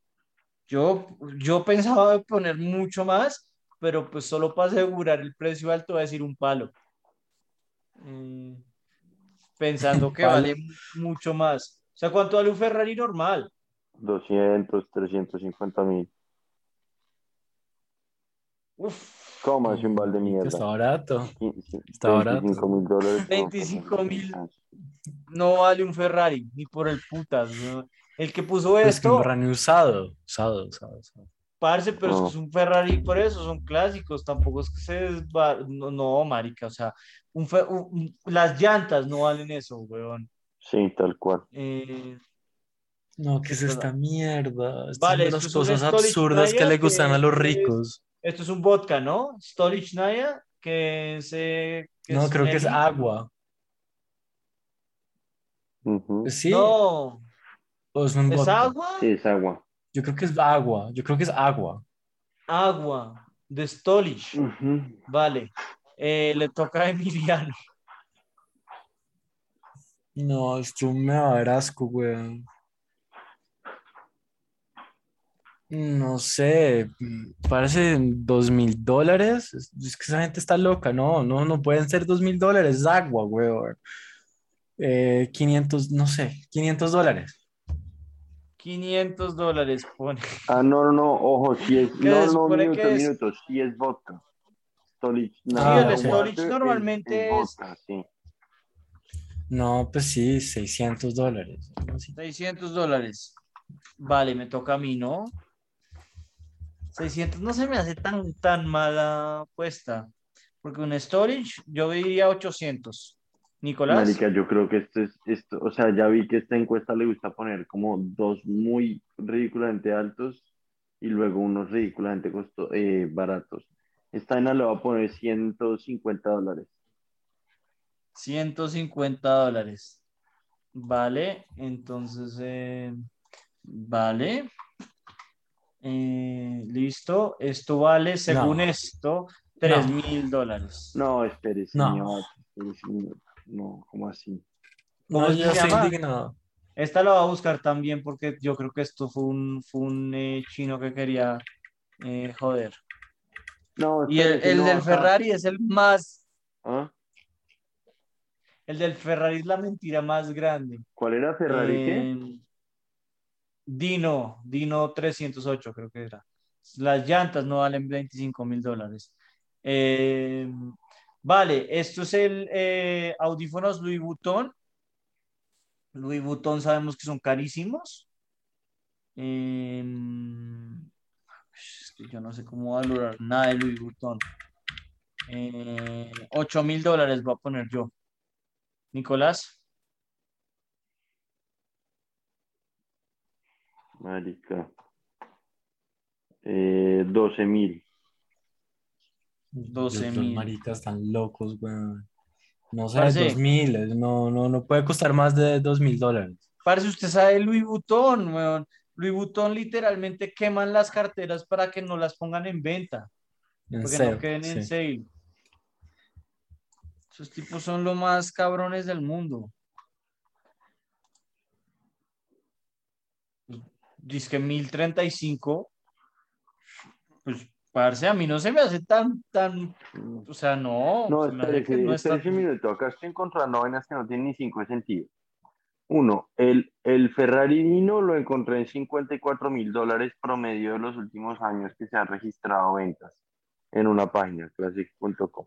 Yo, yo pensaba poner mucho más, pero pues solo para asegurar el precio alto voy a decir un palo. Mm, pensando que Palo. vale mucho más. O sea, ¿cuánto vale un Ferrari normal? 200, 350 mil. Uf, ¿Cómo hace un balde de Marica, Está mierda? barato. Está barato. 25 mil dólares. 25 mil. no vale un Ferrari, ni por el putas. ¿no? El que puso Pues que un esto, Ferrari usado. Usado, usado, usado. parce, pero es que es un Ferrari por eso, son clásicos, tampoco es que se desva- no, no, marica, o sea, un Fe- un- las llantas no valen eso, weón. Sí, tal cual. Eh, No, ¿qué es Esto- esta mierda? Estas Vale, son esto las es un cosas absurdas que le gustan que a los es- ricos. Esto es un vodka, ¿no? Storage Naya, que es... eh, que No, es creo que es agua. Sí, No, es un ¿es vodka. agua? Sí, es agua. Yo creo que es agua. Yo creo que es agua. Agua, de Stolich. Vale, Eh, le toca a Emiliano. No, esto me va a dar asco, weón. No sé, parece dos mil dólares. Es es que esa gente está loca, no, no, no pueden ser dos mil dólares, es agua, weón. Eh, 500, no sé, 500 dólares. 500 dólares pone. Ah, no, no, no, ojo, si es, ¿Qué no, no, minutos, es? minutos, si es vodka. Stolich, Sí, nada, el Stolich water normalmente es- vodka, sí. No, pues sí, 600 dólares. algo así. 600 dólares. Vale, me toca a mí, ¿no? 600 no se me hace tan, tan mala apuesta. Porque un storage, yo diría 800. Nicolás, Marica, yo creo que esto es, esto, o sea, ya vi que esta encuesta le gusta poner como dos muy ridículamente altos y luego unos ridículamente costo, eh, baratos. Esta vaina le va a poner 150 dólares. 150 dólares. Vale, entonces, eh, vale. Eh, listo. Esto vale, según No. esto, 3 No. mil dólares. No, No. espérese un minuto. No, ¿cómo así? ¿Cómo No, yo estoy indignado. Esta la voy a buscar también porque yo creo que esto fue un, fue un eh, chino que quería Eh, joder. No, Y el, el no, del acá- Ferrari es el más. ¿Ah? El del Ferrari es la mentira más grande. ¿Cuál era Ferrari? qué? Eh, Dino, Dino 308 creo que era. Las llantas no valen 25 mil dólares. Eh, vale, esto es el eh, audífonos Louis Vuitton. Louis Vuitton sabemos que son carísimos. Eh, es que yo no sé cómo valorar nada de Louis Vuitton. Eh, 8 mil dólares voy a poner yo. Nicolás. Marica. Eh, 12 mil. 12 Los mil. maricas están locos, weón. No sé, Parce. dos mil, no, no, no puede costar más de dos mil dólares. Parece usted sabe Louis Vuitton, weón. Louis Vuitton literalmente queman las carteras para que no las pongan en venta, En porque no queden en sale. Esos tipos son los más cabrones del mundo. Dice que 1035. Pues, parce, a mí no se me hace tan, tan, o sea, no. No, hace que no es tan- un minuto. Acá estoy encontrando vainas que no tienen ni cinco sentido. Uno, el, el Ferrari Dino lo encontré en 54 mil dólares promedio de los últimos años que se han registrado ventas en una página, classic.com.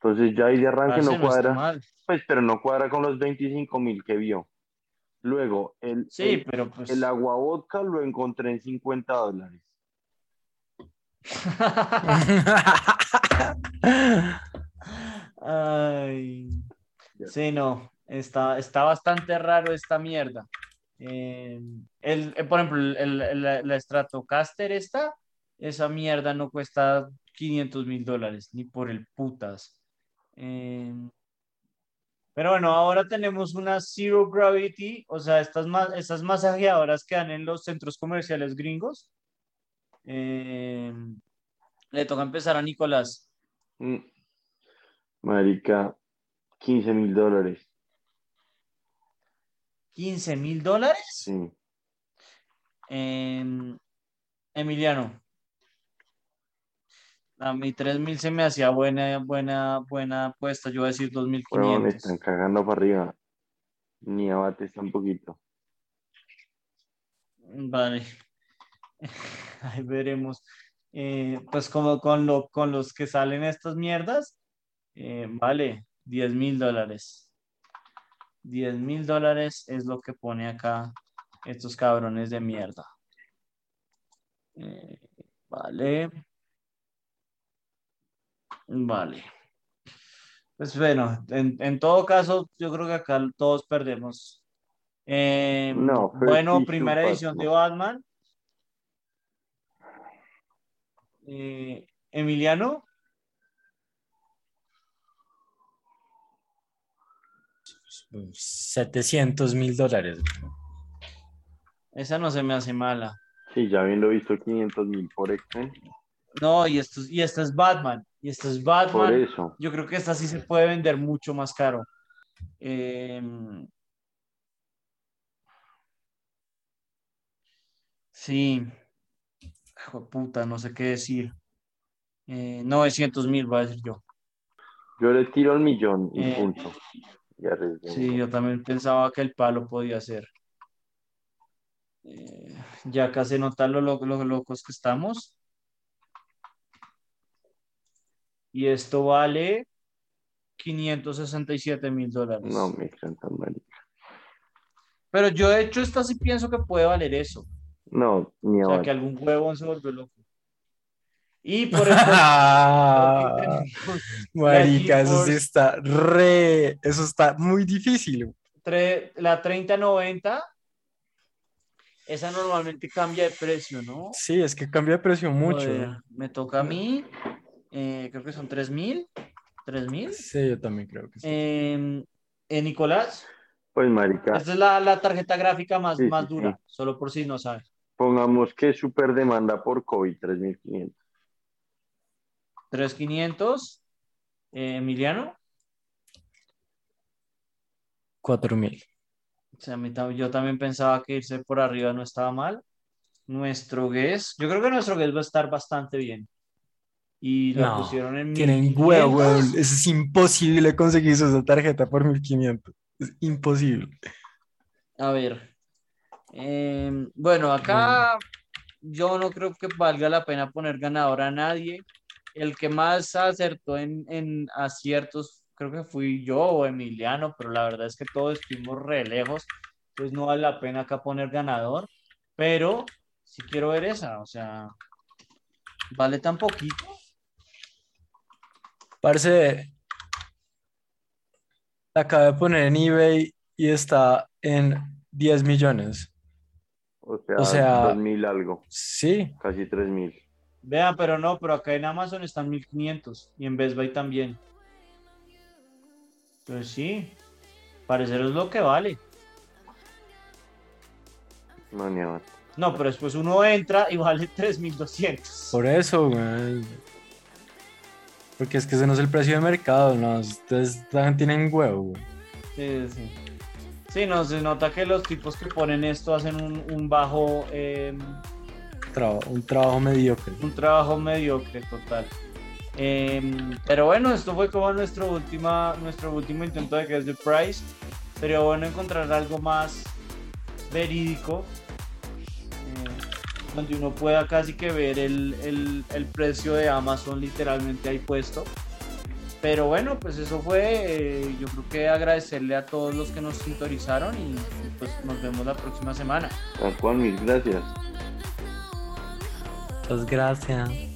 Entonces ya ahí de arranque parce, no cuadra, pues, pero no cuadra con los 25 mil que vio. Luego, el, Sí, el, pero pues. el agua vodka lo encontré en 50 dólares. Ay. Sí, no, está, está bastante raro esta mierda. Eh, el, eh, por ejemplo, el, el- la Stratocaster esta, esa mierda no cuesta 500 mil dólares, ni por el putas. Eh, pero bueno, ahora tenemos una Zero Gravity, o sea, estas, ma- estas masajeadoras que dan en los centros comerciales gringos. Eh, le toca empezar a Nicolás. Mm. Marica, 15 mil dólares. 15 mil dólares. Sí. Em, Emiliano. A mí 3000 se me hacía buena, buena, buena apuesta. Yo voy a decir Huevón, 2500. están cagando para arriba. Ni abates tan poquito. Vale. Ahí veremos. Eh, pues como con, lo, con los que salen estas mierdas, eh, vale, 10 mil dólares. 10 mil dólares es lo que pone acá estos cabrones de mierda. Eh, vale. Vale. Pues bueno, en, en todo caso, yo creo que acá todos perdemos. Eh, No, bueno, primera Batman. edición de Batman. Eh, Emiliano, 700 mil dólares. esa no se me hace mala. Sí, ya habiendo visto 500 mil por Excel. No, y esto, y esta es Batman. Y esta es Por Batman. eso. Yo creo que esta sí se puede vender mucho más caro. Eh, sí. Hijo de puta, no sé qué decir. Eh, 900 mil, voy a decir yo. Yo le tiro al millón y Eh, punto. Y. Sí, yo también pensaba que el palo podía ser. Eh, ya casi lo, lo- lo locos que estamos. Y esto vale 567 mil dólares. No me encanta, marica. Pero yo de hecho esta sí pienso que puede valer eso. No, ni O sea, que algún huevón se volvió loco. Y por eso... Marica, eso sí está re, eso está muy difícil. tre- la 3090, esa normalmente cambia de precio, ¿no? Sí, es que cambia de precio mucho. Joder, me toca a mí, eh, creo que son 3000, 3000. Sí, yo también creo que sí. Eh, eh, Nicolás, Pues, marica, esta es la, la tarjeta gráfica más, Sí, más sí, dura, sí. solo por si no sabes. pongamos que super demanda por COVID, 3500. 3500, eh, Emiliano. 4000. O sea, mí yo también pensaba que irse por arriba no estaba mal. nuestro guess, yo creo que nuestro guess va a estar bastante bien. Y lo No, pusieron en Tienen 1500. huevo, weón. Es imposible conseguir esa tarjeta por 1500. Es imposible. A ver. em, bueno, acá yo no creo que valga la pena poner ganador a nadie. El que más acertó en, en aciertos, creo que fui yo o Emiliano, pero la verdad es que todos estuvimos re lejos. Entonces no vale la pena acá poner ganador. Pero si quiero ver esa, o sea, vale tan poquito. Parce, la acabé de poner en eBay y está en 10 millones. O sea, O sea- 2000 algo, Sí, casi 3000. Vean, pero no, pero acá en Amazon están 1500 y en Best Buy también. Pues sí, parecer es lo que vale. No, ni. No, pero después uno entra y vale 3200. por eso, güey. Porque es que ese no es el precio de mercado, ¿no? Ustedes también tienen huevo, güey. Sí, sí. Sí, no, se nota que los tipos que ponen esto hacen un, un bajo, eh, Traba- un trabajo mediocre. un trabajo mediocre total. Eh, pero bueno, esto fue como nuestro, última, nuestro último intento de que es The Price. Sería bueno encontrar algo más verídico, donde uno pueda casi que ver el, el- el precio de Amazon literalmente ahí puesto. Pero bueno, pues eso fue, eh, yo creo que agradecerle a todos los que nos sintonizaron y, pues nos vemos la próxima semana. Tal cual, mil gracias. Muchas gracias.